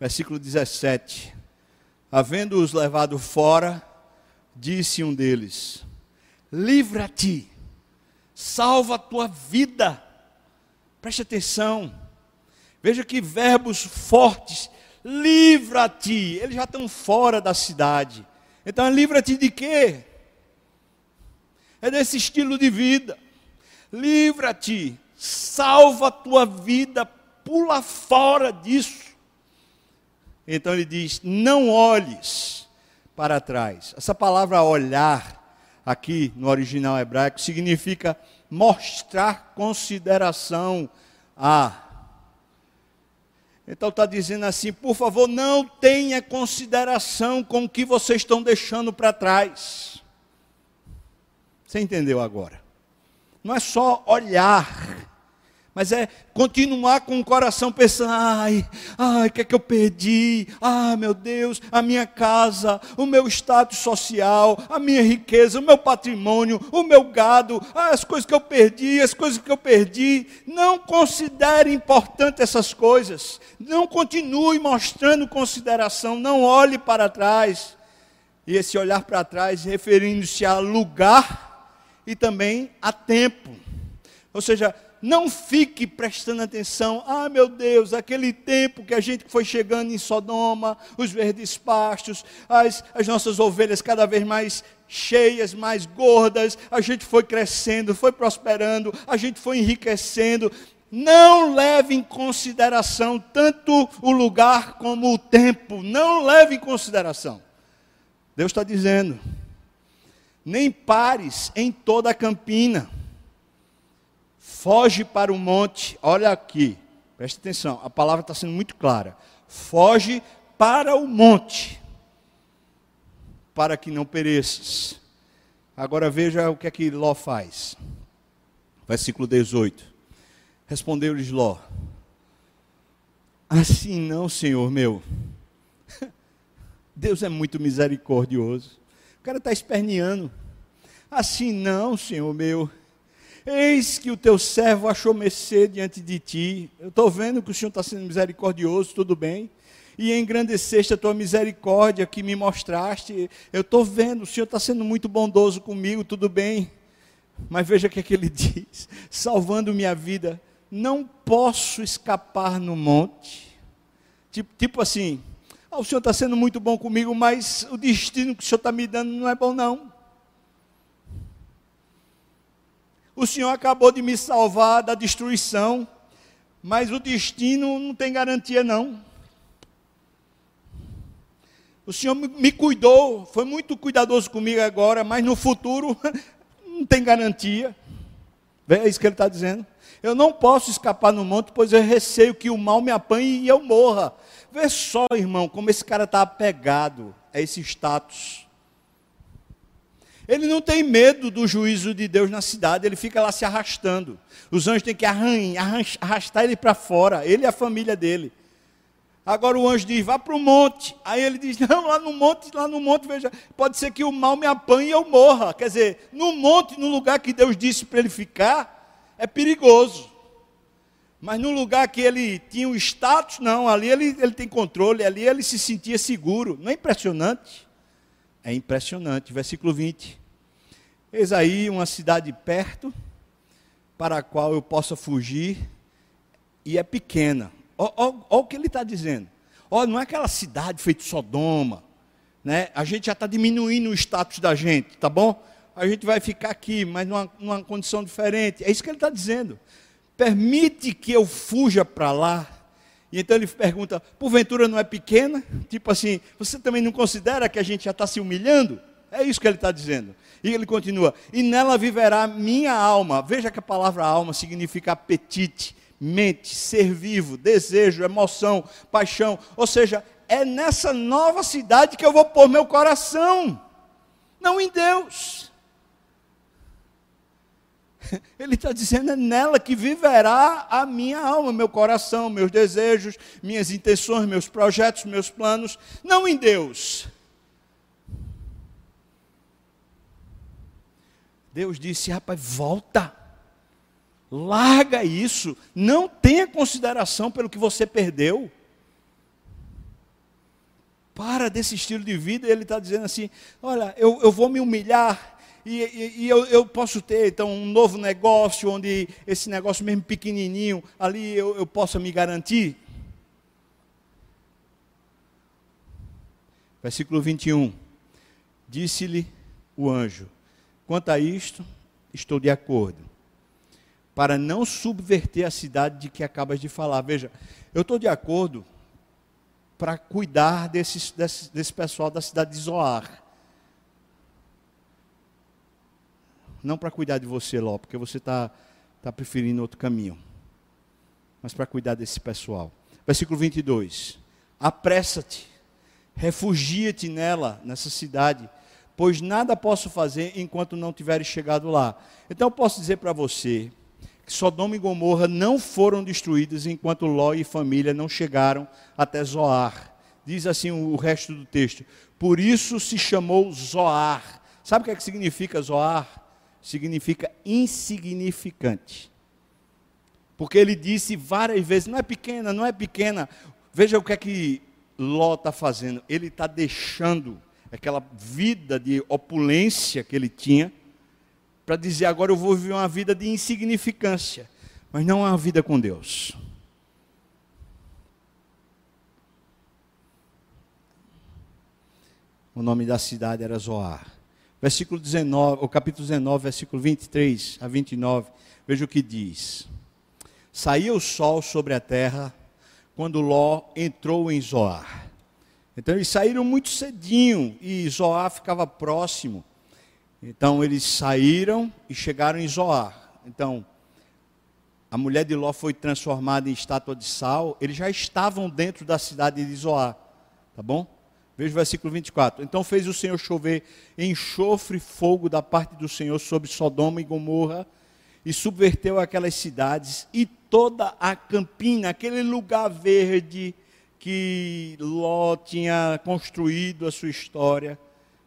Versículo 17: Havendo-os levado fora, disse um deles: Livra-te, salva a tua vida. Preste atenção. Veja que verbos fortes. Livra-te. Eles já estão fora da cidade. Então, livra-te de quê? É desse estilo de vida. Livra-te. Salva a tua vida. Pula fora disso. Então ele diz: Não olhes para trás. Essa palavra olhar, aqui no original hebraico, significa mostrar consideração a. Então está dizendo assim: por favor, não tenha consideração com o que vocês estão deixando para trás. Você entendeu agora? Não é só olhar mas é continuar com o coração pensando: ai, ai, o que é que eu perdi? Ai, meu Deus, a minha casa, o meu status social, a minha riqueza, o meu patrimônio, o meu gado, as coisas que eu perdi, as coisas que eu perdi. Não considere importante essas coisas. Não continue mostrando consideração, não olhe para trás. E esse olhar para trás referindo-se a lugar e também a tempo. Ou seja, não fique prestando atenção. Ah, meu Deus, aquele tempo que a gente foi chegando em Sodoma, os verdes pastos, as, as nossas ovelhas cada vez mais cheias, mais gordas, a gente foi crescendo, foi prosperando, a gente foi enriquecendo. Não leve em consideração tanto o lugar como o tempo. Não leve em consideração. Deus está dizendo: nem pares em toda a campina foge para o monte, olha aqui, preste atenção, a palavra está sendo muito clara. Foge para o monte, para que não pereças. Agora veja o que é que Ló faz. Versículo 18. Respondeu-lhes Ló: Assim não, Senhor meu. [laughs] Deus é muito misericordioso. O cara está esperneando. Assim não, Senhor meu. Eis que o teu servo achou mercê diante de ti. Eu estou vendo que o Senhor está sendo misericordioso, tudo bem. E engrandeceste a tua misericórdia que me mostraste. Eu estou vendo, o Senhor está sendo muito bondoso comigo, tudo bem. Mas veja o que, é que ele [laughs] diz: salvando minha vida, não posso escapar no monte. Tipo, tipo assim, ah, o Senhor está sendo muito bom comigo, mas o destino que o Senhor está me dando não é bom, não. O Senhor acabou de me salvar da destruição, mas o destino não tem garantia, não. O Senhor me cuidou, foi muito cuidadoso comigo agora, mas no futuro [laughs] não tem garantia. É isso que ele está dizendo. Eu não posso escapar no monte, pois eu receio que o mal me apanhe e eu morra. Vê só, irmão, como esse cara está apegado a esse status. Ele não tem medo do juízo de Deus na cidade, ele fica lá se arrastando. Os anjos têm que arrastar ele para fora, ele e a família dele. Agora o anjo diz: vá para o monte. Aí ele diz: [laughs] não, lá no monte, lá no monte, veja, pode ser que o mal me apanhe e eu morra. Quer dizer, no monte, no lugar que Deus disse para ele ficar, é perigoso. Mas no lugar que ele tinha o status, não, ali ele, ele tem controle, ali ele se sentia seguro. Não é impressionante? É impressionante. Versículo 20. Eis aí uma cidade perto, para a qual eu possa fugir, e é pequena. Olha o que ele está dizendo. Olha, não é aquela cidade feita Sodoma. Né? A gente já está diminuindo o status da gente, tá bom? A gente vai ficar aqui, mas numa, numa condição diferente. É isso que ele está dizendo. Permite que eu fuja para lá e então ele pergunta: porventura não é pequena? Tipo assim, você também não considera que a gente já está se humilhando? É isso que ele está dizendo. E ele continua: e nela viverá minha alma. Veja que a palavra alma significa apetite, mente, ser vivo, desejo, emoção, paixão. Ou seja, é nessa nova cidade que eu vou pôr meu coração, não em Deus. [laughs] Ele está dizendo: é nela que viverá a minha alma, meu coração, meus desejos, minhas intenções, meus projetos, meus planos, não em Deus. Deus disse: rapaz, volta, larga isso, não tenha consideração pelo que você perdeu. Para desse estilo de vida, ele está dizendo assim: olha, eu, eu vou me humilhar e, e, e eu, eu, posso ter então um novo negócio, onde esse negócio mesmo pequenininho, ali eu, eu possa me garantir. Versículo 21. Disse-lhe o anjo: Quanto a isto, estou de acordo, para não subverter a cidade de que acabas de falar. Veja, eu estou de acordo para cuidar desse, desse, desse pessoal da cidade de Zoar. Não para cuidar de você, Ló, porque você está tá preferindo outro caminho. Mas para cuidar desse pessoal. Versículo 22. Apressa-te, refugia-te nela, nessa cidade, pois nada posso fazer enquanto não tiveres chegado lá. Então eu posso dizer para você que Sodoma e Gomorra não foram destruídas enquanto Ló e família não chegaram até Zoar. Diz assim o resto do texto. Por isso se chamou Zoar. Sabe o que, é que significa Zoar? Significa insignificante. Porque ele disse várias vezes: não é pequena, não é pequena. Veja o que é que Ló está fazendo. Ele está deixando aquela vida de opulência que ele tinha para dizer agora eu vou viver uma vida de insignificância, mas não uma vida com Deus. O nome da cidade era Zoar. Versículo 19, o capítulo 19, versículo 23 a 29. Veja o que diz. Saía o sol sobre a terra quando Ló entrou em Zoar. Então eles saíram muito cedinho e Zoar ficava próximo. Então eles saíram e chegaram em Zoar. Então, a mulher de Ló foi transformada em estátua de sal. Eles já estavam dentro da cidade de Zoar. Tá bom? Veja o versículo 24. Então fez o Senhor chover enxofre e fogo da parte do Senhor sobre Sodoma e Gomorra e subverteu aquelas cidades e toda a campina, aquele lugar verde que Ló tinha construído a sua história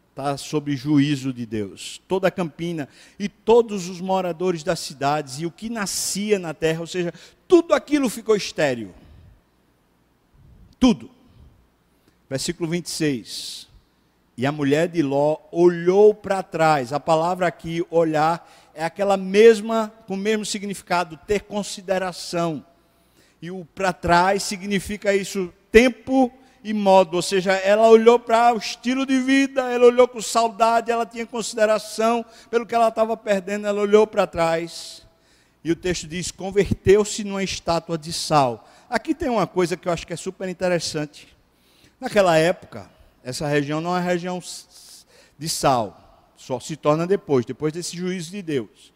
está sob juízo de Deus. Toda a campina e todos os moradores das cidades e o que nascia na terra, ou seja, tudo aquilo ficou estéril. Tudo. Versículo 26. E a mulher de Ló olhou para trás. A palavra aqui, olhar, é aquela mesma, com o mesmo significado, ter consideração. E o para trás significa isso, tempo e modo, ou seja, ela olhou para o estilo de vida, ela olhou com saudade, ela tinha consideração pelo que ela estava perdendo, ela olhou para trás. E o texto diz: converteu-se numa estátua de sal. Aqui tem uma coisa que eu acho que é super interessante. Naquela época, essa região não é região de sal, só se torna depois, depois desse juízo de Deus.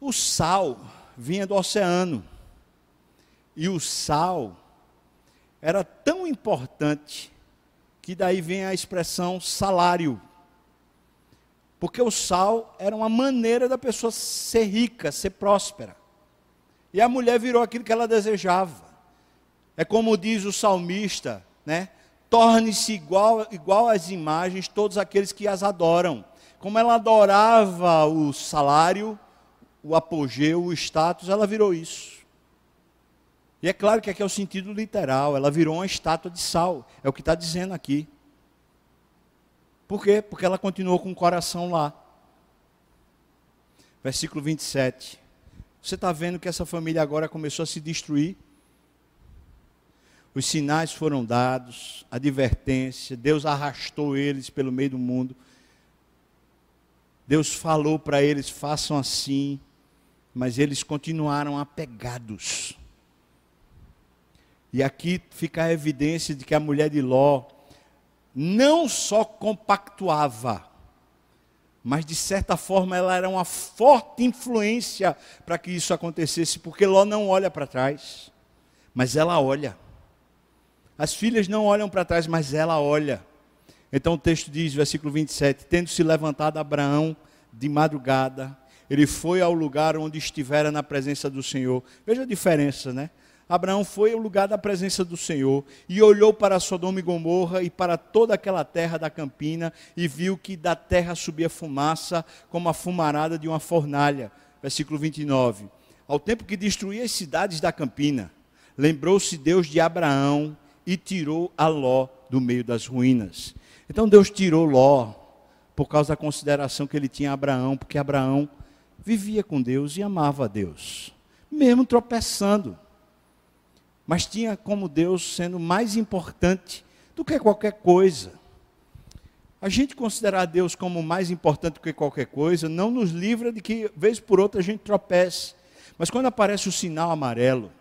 O sal vinha do oceano. E o sal era tão importante que daí vem a expressão salário. Porque o sal era uma maneira da pessoa ser rica, ser próspera. E a mulher virou aquilo que ela desejava. É como diz o salmista, né? Torne-se igual, igual às imagens todos aqueles que as adoram. Como ela adorava o salário, o apogeu, o status, ela virou isso. E é claro que aqui é o sentido literal, ela virou uma estátua de sal, é o que está dizendo aqui. Por quê? Porque ela continuou com o coração lá. Versículo 27. Você está vendo que essa família agora começou a se destruir? Os sinais foram dados, advertência, Deus arrastou eles pelo meio do mundo. Deus falou para eles: façam assim, mas eles continuaram apegados. E aqui fica a evidência de que a mulher de Ló não só compactuava, mas de certa forma ela era uma forte influência para que isso acontecesse, porque Ló não olha para trás, mas ela olha. As filhas não olham para trás, mas ela olha. Então o texto diz, versículo 27, tendo se levantado Abraão de madrugada, ele foi ao lugar onde estivera na presença do Senhor. Veja a diferença, né? Abraão foi ao lugar da presença do Senhor e olhou para Sodoma e Gomorra e para toda aquela terra da campina e viu que da terra subia fumaça como a fumarada de uma fornalha. Versículo 29. Ao tempo que destruía as cidades da campina, lembrou-se Deus de Abraão e tirou a Ló do meio das ruínas. Então Deus tirou Ló por causa da consideração que ele tinha a Abraão, porque Abraão vivia com Deus e amava a Deus, mesmo tropeçando. Mas tinha como Deus sendo mais importante do que qualquer coisa. A gente considerar Deus como mais importante do que qualquer coisa não nos livra de que, vez por outra, a gente tropece. Mas quando aparece o sinal amarelo,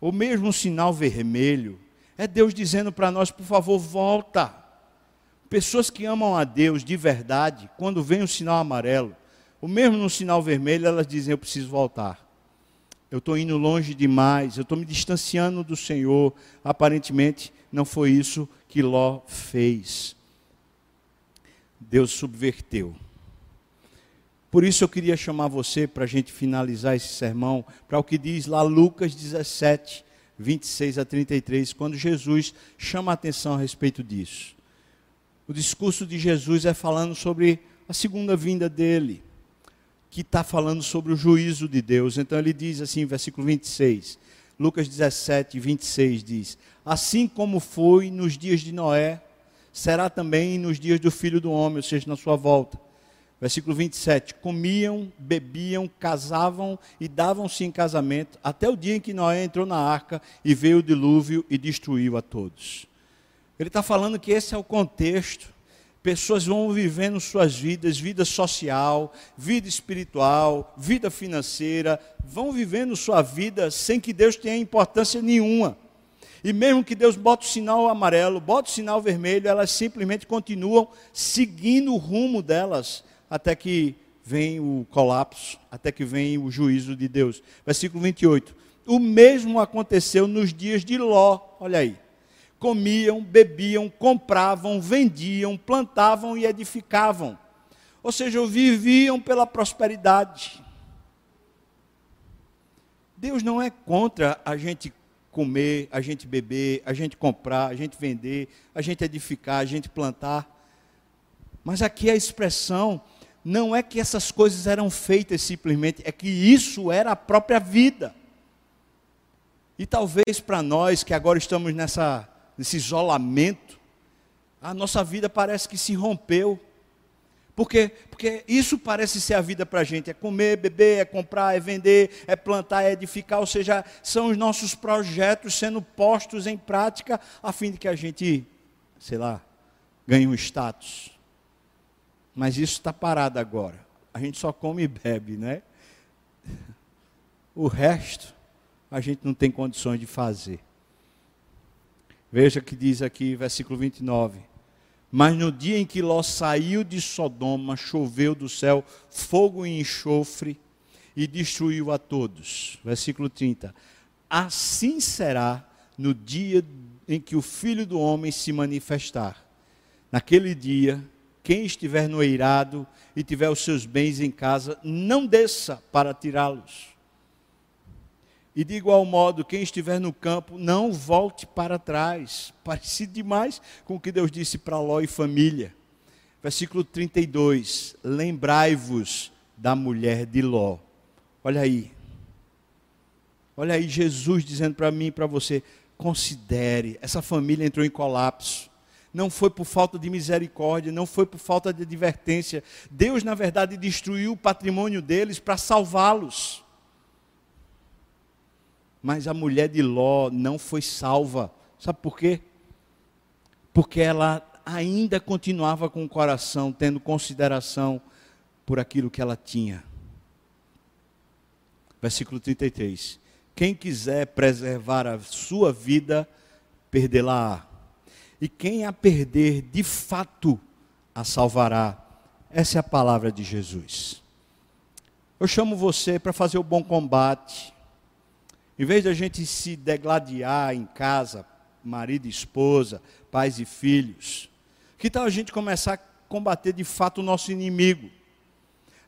ou mesmo um sinal vermelho, é Deus dizendo para nós, por favor, volta. Pessoas que amam a Deus de verdade, quando vem o sinal amarelo, ou mesmo no sinal vermelho, elas dizem: Eu preciso voltar. Eu estou indo longe demais, eu estou me distanciando do Senhor. Aparentemente, não foi isso que Ló fez. Deus subverteu. Por isso eu queria chamar você para a gente finalizar esse sermão, para o que diz lá Lucas 17, 26 a 33, quando Jesus chama a atenção a respeito disso. O discurso de Jesus é falando sobre a segunda vinda dele, que está falando sobre o juízo de Deus. Então ele diz assim, versículo 26, Lucas 17, 26 diz: Assim como foi nos dias de Noé, será também nos dias do filho do homem, ou seja, na sua volta. Versículo 27. Comiam, bebiam, casavam e davam-se em casamento, até o dia em que Noé entrou na arca e veio o dilúvio e destruiu a todos. Ele está falando que esse é o contexto. Pessoas vão vivendo suas vidas, vida social, vida espiritual, vida financeira, vão vivendo sua vida sem que Deus tenha importância nenhuma. E mesmo que Deus bote o sinal amarelo, bote o sinal vermelho, elas simplesmente continuam seguindo o rumo delas até que vem o colapso, até que vem o juízo de Deus. Versículo 28. O mesmo aconteceu nos dias de Ló, olha aí. Comiam, bebiam, compravam, vendiam, plantavam e edificavam. Ou seja, viviam pela prosperidade. Deus não é contra a gente comer, a gente beber, a gente comprar, a gente vender, a gente edificar, a gente plantar. Mas aqui a expressão não é que essas coisas eram feitas simplesmente, é que isso era a própria vida. E talvez para nós que agora estamos nessa, nesse isolamento, a nossa vida parece que se rompeu. Porque, porque isso parece ser a vida para a gente: é comer, beber, é comprar, é vender, é plantar, é edificar. Ou seja, são os nossos projetos sendo postos em prática a fim de que a gente, sei lá, ganhe um status. Mas isso está parado agora. A gente só come e bebe, né? O resto a gente não tem condições de fazer. Veja que diz aqui, versículo 29. Mas no dia em que Ló saiu de Sodoma, choveu do céu fogo e enxofre e destruiu a todos. Versículo 30. Assim será no dia em que o filho do homem se manifestar. Naquele dia quem estiver no eirado e tiver os seus bens em casa, não desça para tirá-los. E de igual modo, quem estiver no campo, não volte para trás. [laughs] Parecido demais com o que Deus disse para Ló e família. Versículo 32: Lembrai-vos da mulher de Ló. Olha aí. Olha aí, Jesus dizendo para mim e para você: considere, essa família entrou em colapso não foi por falta de misericórdia, não foi por falta de advertência. Deus, na verdade, destruiu o patrimônio deles para salvá-los. Mas a mulher de Ló não foi salva. Sabe por quê? Porque ela ainda continuava com o coração tendo consideração por aquilo que ela tinha. Versículo 33. Quem quiser preservar a sua vida, perdê-la-á e quem a perder, de fato, a salvará. Essa é a palavra de Jesus. Eu chamo você para fazer o bom combate. Em vez de a gente se degladiar em casa, marido e esposa, pais e filhos, que tal a gente começar a combater de fato o nosso inimigo?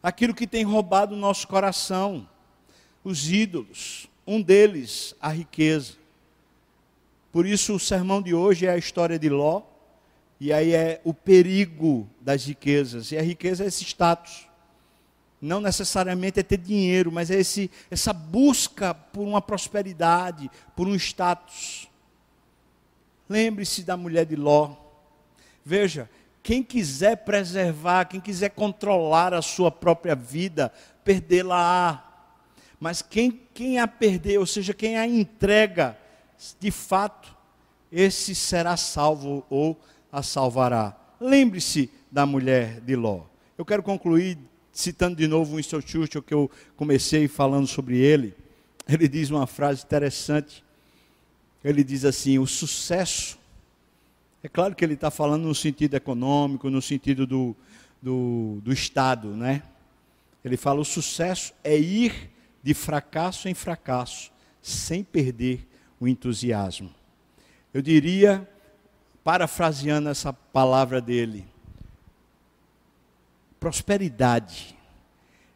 Aquilo que tem roubado o nosso coração, os ídolos, um deles, a riqueza. Por isso, o sermão de hoje é a história de Ló, e aí é o perigo das riquezas. E a riqueza é esse status. Não necessariamente é ter dinheiro, mas é esse, essa busca por uma prosperidade, por um status. Lembre-se da mulher de Ló. Veja, Quem quiser preservar, quem quiser controlar a sua própria vida, perdê-la-á. Mas quem, quem a perder, ou seja, quem a entrega, de fato, esse será salvo ou a salvará. Lembre-se da mulher de Ló. Eu quero concluir citando de novo Winston Churchill, que eu comecei falando sobre ele. Ele diz uma frase interessante. Ele diz assim: o sucesso é claro que ele está falando no sentido econômico, no sentido do, do, do Estado, né? Ele fala: o sucesso é ir de fracasso em fracasso, sem perder o entusiasmo. Eu diria, parafraseando essa palavra dele, prosperidade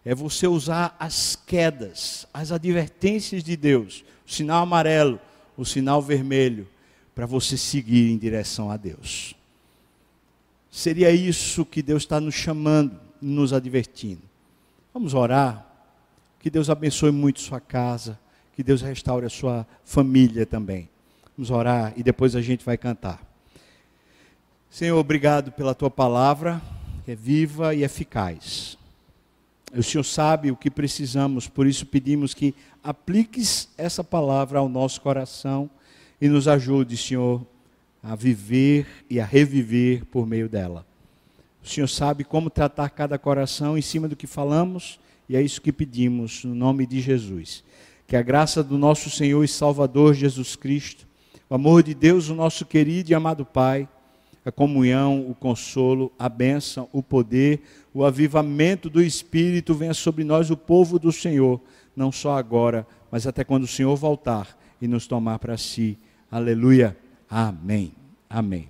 é você usar as quedas, as advertências de Deus, o sinal amarelo, o sinal vermelho, para você seguir em direção a Deus. Seria isso que Deus está nos chamando, nos advertindo. Vamos orar. Que Deus abençoe muito sua casa, que Deus restaure a sua família também. Vamos orar e depois a gente vai cantar. Senhor, obrigado pela tua palavra, que é viva e eficaz. O Senhor sabe o que precisamos, por isso pedimos que apliques essa palavra ao nosso coração e nos ajude, Senhor, a viver e a reviver por meio dela. O Senhor sabe como tratar cada coração em cima do que falamos e é isso que pedimos, no nome de Jesus. Que a graça do nosso Senhor e Salvador Jesus Cristo, o amor de Deus, o nosso querido e amado Pai, a comunhão, o consolo, a bênção, o poder, o avivamento do Espírito venha sobre nós, o povo do Senhor, não só agora, mas até quando o Senhor voltar e nos tomar para si. Aleluia. Amém. Amém.